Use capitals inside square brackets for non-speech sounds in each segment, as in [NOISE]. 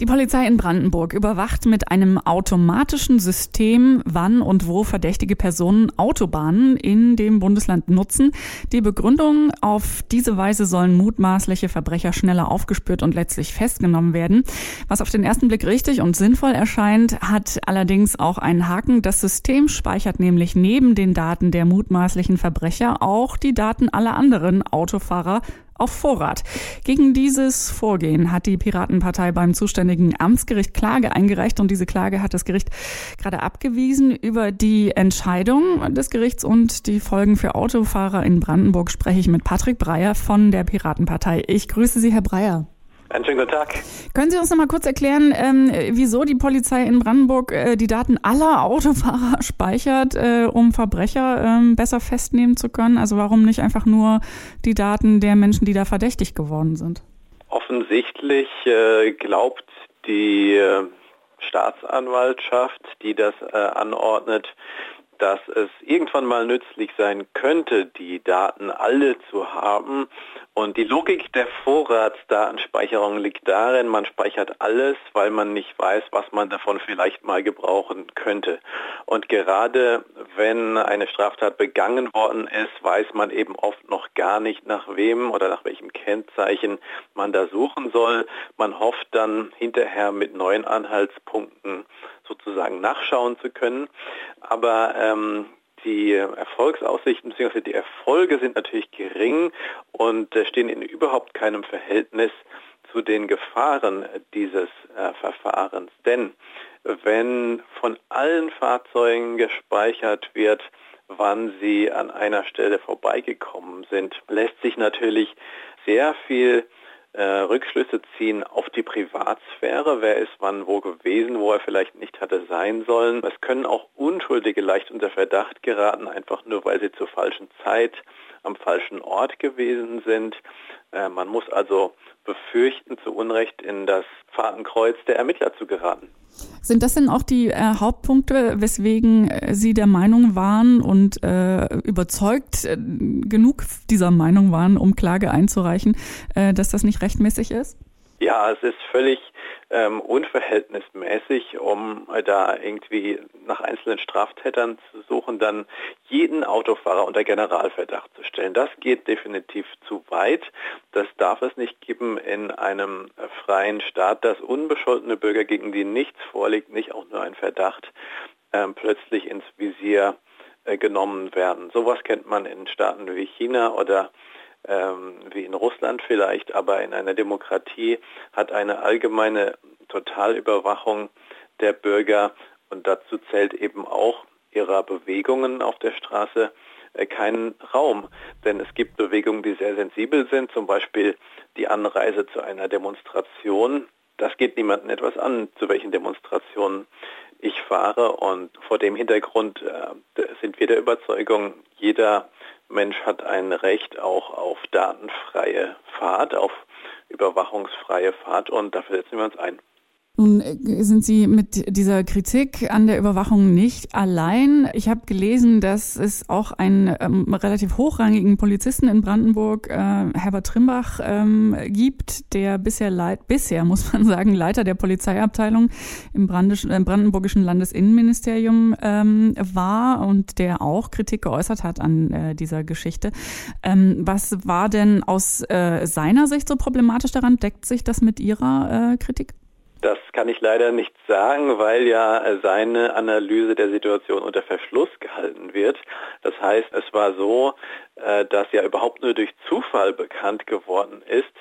Die Polizei in Brandenburg überwacht mit einem automatischen System, wann und wo verdächtige Personen Autobahnen in dem Bundesland nutzen. Die Begründung, auf diese Weise sollen mutmaßliche Verbrecher schneller aufgespürt und letztlich festgenommen werden. Was auf den ersten Blick richtig und sinnvoll erscheint, hat allerdings auch einen Haken. Das System speichert nämlich neben den Daten der mutmaßlichen Verbrecher auch die Daten aller anderen Autofahrer auf Vorrat. Gegen dieses Vorgehen hat die Piratenpartei beim zuständigen Amtsgericht Klage eingereicht und diese Klage hat das Gericht gerade abgewiesen. Über die Entscheidung des Gerichts und die Folgen für Autofahrer in Brandenburg spreche ich mit Patrick Breyer von der Piratenpartei. Ich grüße Sie, Herr Breyer. Einen schönen guten Tag. Können Sie uns noch mal kurz erklären, ähm, wieso die Polizei in Brandenburg äh, die Daten aller Autofahrer [LAUGHS] speichert, äh, um Verbrecher ähm, besser festnehmen zu können? Also warum nicht einfach nur die Daten der Menschen, die da verdächtig geworden sind? Offensichtlich äh, glaubt die äh, Staatsanwaltschaft, die das äh, anordnet, dass es irgendwann mal nützlich sein könnte, die Daten alle zu haben. Und die Logik der Vorratsdatenspeicherung liegt darin, man speichert alles, weil man nicht weiß, was man davon vielleicht mal gebrauchen könnte. Und gerade wenn eine Straftat begangen worden ist, weiß man eben oft noch gar nicht, nach wem oder nach welchem Kennzeichen man da suchen soll. Man hofft dann hinterher mit neuen Anhaltspunkten sozusagen nachschauen zu können. Aber ähm, die Erfolgsaussichten bzw. die Erfolge sind natürlich gering und äh, stehen in überhaupt keinem Verhältnis zu den Gefahren dieses äh, Verfahrens. Denn wenn von allen Fahrzeugen gespeichert wird, wann sie an einer Stelle vorbeigekommen sind, lässt sich natürlich sehr viel äh, Rückschlüsse ziehen auf die Privatsphäre. Wer ist wann wo gewesen, wo er vielleicht nicht hatte sein sollen. Es können auch Unschuldige leicht unter Verdacht geraten, einfach nur weil sie zur falschen Zeit am falschen Ort gewesen sind. Äh, man muss also befürchten, zu Unrecht in das Fahrtenkreuz der Ermittler zu geraten. Sind das denn auch die äh, Hauptpunkte, weswegen äh, Sie der Meinung waren und äh, überzeugt äh, genug dieser Meinung waren, um Klage einzureichen, äh, dass das nicht rechtmäßig ist? Ja, es ist völlig ähm, unverhältnismäßig, um äh, da irgendwie nach einzelnen Straftätern zu suchen, dann jeden Autofahrer unter Generalverdacht zu stellen. Das geht definitiv zu weit. Das darf es nicht geben in einem freien Staat, dass unbescholtene Bürger, gegen die nichts vorliegt, nicht auch nur ein Verdacht, äh, plötzlich ins Visier äh, genommen werden. Sowas kennt man in Staaten wie China oder ähm, wie in Russland vielleicht, aber in einer Demokratie hat eine allgemeine Totalüberwachung der Bürger und dazu zählt eben auch ihrer Bewegungen auf der Straße äh, keinen Raum. Denn es gibt Bewegungen, die sehr sensibel sind, zum Beispiel die Anreise zu einer Demonstration. Das geht niemandem etwas an, zu welchen Demonstrationen ich fahre. Und vor dem Hintergrund äh, sind wir der Überzeugung, jeder Mensch hat ein Recht auch auf datenfreie Fahrt, auf überwachungsfreie Fahrt und dafür setzen wir uns ein. Nun äh, sind Sie mit dieser Kritik an der Überwachung nicht allein. Ich habe gelesen, dass es auch einen ähm, relativ hochrangigen Polizisten in Brandenburg, äh, Herbert Trimbach, ähm, gibt, der bisher, leit bisher [LAUGHS] muss man sagen, Leiter der Polizeiabteilung im Brandisch brandenburgischen Landesinnenministerium ähm, war und der auch Kritik geäußert hat an äh, dieser Geschichte. Ähm, was war denn aus äh, seiner Sicht so problematisch daran? Deckt sich das mit Ihrer äh, Kritik? Das kann ich leider nicht sagen, weil ja seine Analyse der Situation unter Verschluss gehalten wird. Das heißt, es war so, äh, dass ja überhaupt nur durch Zufall bekannt geworden ist,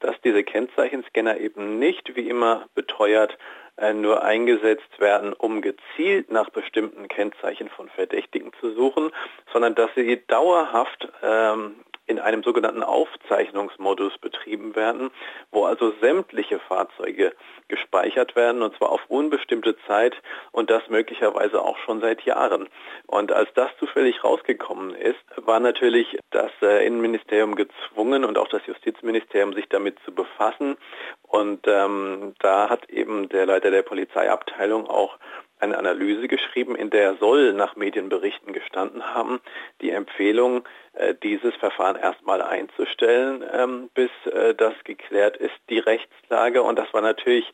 dass diese Kennzeichenscanner eben nicht, wie immer beteuert, äh, nur eingesetzt werden, um gezielt nach bestimmten Kennzeichen von Verdächtigen zu suchen, sondern dass sie dauerhaft ähm, in einem sogenannten Aufzeichnungsmodus betrieben werden, wo also sämtliche Fahrzeuge gespeichert werden und zwar auf unbestimmte Zeit und das möglicherweise auch schon seit Jahren. Und als das zufällig rausgekommen ist, war natürlich das äh, Innenministerium gezwungen und auch das Justizministerium sich damit zu befassen. Und ähm, da hat eben der Leiter der Polizeiabteilung auch eine Analyse geschrieben, in der soll nach Medienberichten gestanden haben, die Empfehlung, äh, dieses Verfahren erstmal einzustellen, ähm, bis äh, das geklärt ist, die Rechtslage. Und das war natürlich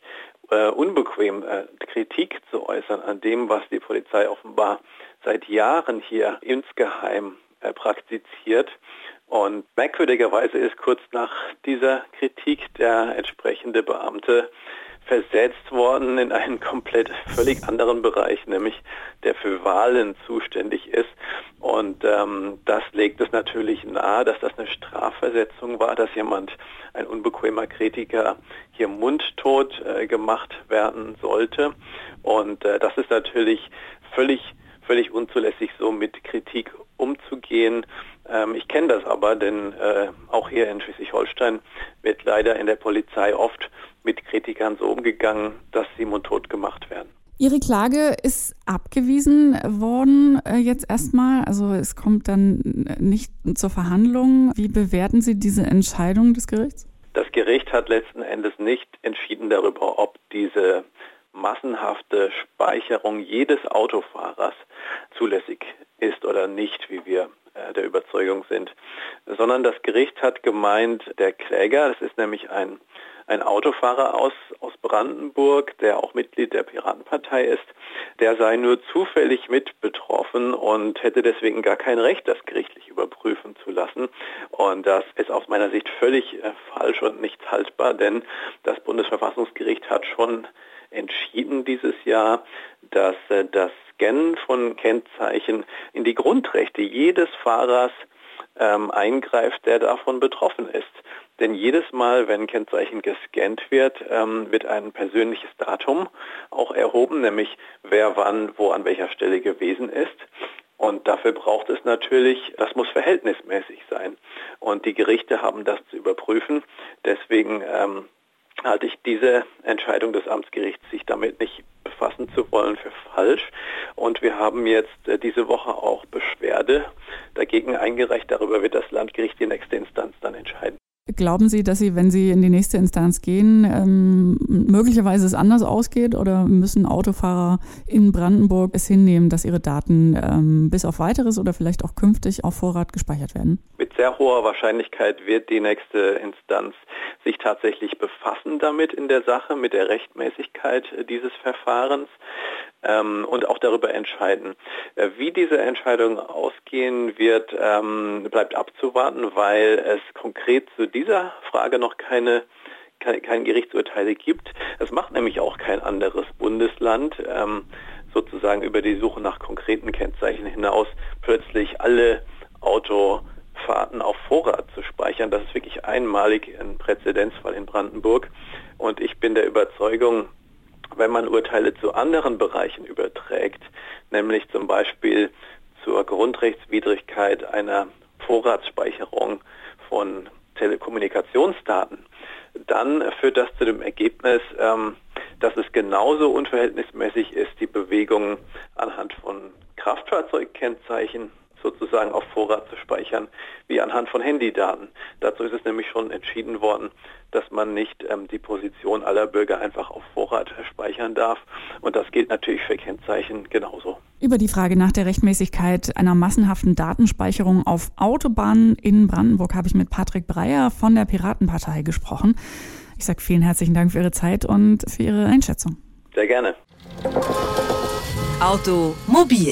äh, unbequem, Kritik zu äußern an dem, was die Polizei offenbar seit Jahren hier insgeheim praktiziert. Und merkwürdigerweise ist kurz nach dieser Kritik der entsprechende Beamte versetzt worden in einen komplett völlig anderen Bereich, nämlich der für Wahlen zuständig ist. Und ähm, das legt es natürlich nahe, dass das eine Strafversetzung war, dass jemand, ein unbequemer Kritiker, hier mundtot äh, gemacht werden sollte. Und äh, das ist natürlich völlig völlig unzulässig, so mit Kritik umzugehen. Ähm, ich kenne das aber, denn äh, auch hier in Schleswig-Holstein wird leider in der Polizei oft mit Kritikern so umgegangen, dass sie mundtot gemacht werden. Ihre Klage ist abgewiesen worden äh, jetzt erstmal. Also es kommt dann nicht zur Verhandlung. Wie bewerten Sie diese Entscheidung des Gerichts? Das Gericht hat letzten Endes nicht entschieden darüber, ob diese massenhafte Speicherung jedes Autofahrers zulässig ist oder nicht, wie wir äh, der Überzeugung sind, sondern das Gericht hat gemeint, der Kläger, das ist nämlich ein ein Autofahrer aus, aus Brandenburg, der auch Mitglied der Piratenpartei ist, der sei nur zufällig mit betroffen und hätte deswegen gar kein Recht, das gerichtlich überprüfen zu lassen. Und das ist aus meiner Sicht völlig äh, falsch und nicht haltbar, denn das Bundesverfassungsgericht hat schon entschieden dieses Jahr, dass äh, das Scannen von Kennzeichen in die Grundrechte jedes Fahrers ähm, eingreift, der davon betroffen ist. Denn jedes Mal, wenn Kennzeichen gescannt wird, ähm, wird ein persönliches Datum auch erhoben, nämlich wer wann wo an welcher Stelle gewesen ist. Und dafür braucht es natürlich, das muss verhältnismäßig sein. Und die Gerichte haben das zu überprüfen. Deswegen ähm, halte ich diese Entscheidung des Amtsgerichts, sich damit nicht befassen zu wollen, für falsch. Und wir haben jetzt äh, diese Woche auch Beschwerde dagegen eingereicht. Darüber wird das Landgericht die nächste Instanz dann entscheiden. Glauben Sie, dass Sie, wenn Sie in die nächste Instanz gehen, ähm, möglicherweise es anders ausgeht oder müssen Autofahrer in Brandenburg es hinnehmen, dass ihre Daten ähm, bis auf weiteres oder vielleicht auch künftig auf Vorrat gespeichert werden? Mit sehr hoher Wahrscheinlichkeit wird die nächste Instanz sich tatsächlich befassen damit in der Sache, mit der Rechtmäßigkeit dieses Verfahrens ähm, und auch darüber entscheiden. Äh, wie diese Entscheidung ausgehen wird, ähm, bleibt abzuwarten, weil es konkret zu dieser Frage noch keine kein, Gerichtsurteile gibt. Es macht nämlich auch kein anderes Bundesland. Ähm, sozusagen über die Suche nach konkreten Kennzeichen hinaus plötzlich alle Autofahrten auf Vorrat zu speichern. Das ist wirklich einmalig ein Präzedenzfall in Brandenburg. Und ich bin der Überzeugung, wenn man Urteile zu anderen Bereichen überträgt, nämlich zum Beispiel zur Grundrechtswidrigkeit einer Vorratsspeicherung von Telekommunikationsdaten, dann führt das zu dem Ergebnis, ähm, dass es genauso unverhältnismäßig ist, die Bewegung anhand von Kraftfahrzeugkennzeichen sozusagen auf Vorrat zu speichern, wie anhand von Handydaten. Dazu ist es nämlich schon entschieden worden, dass man nicht ähm, die Position aller Bürger einfach auf Vorrat speichern darf. Und das gilt natürlich für Kennzeichen genauso. Über die Frage nach der Rechtmäßigkeit einer massenhaften Datenspeicherung auf Autobahnen in Brandenburg habe ich mit Patrick Breyer von der Piratenpartei gesprochen. Ich sage vielen herzlichen Dank für Ihre Zeit und für Ihre Einschätzung. Sehr gerne. Automobil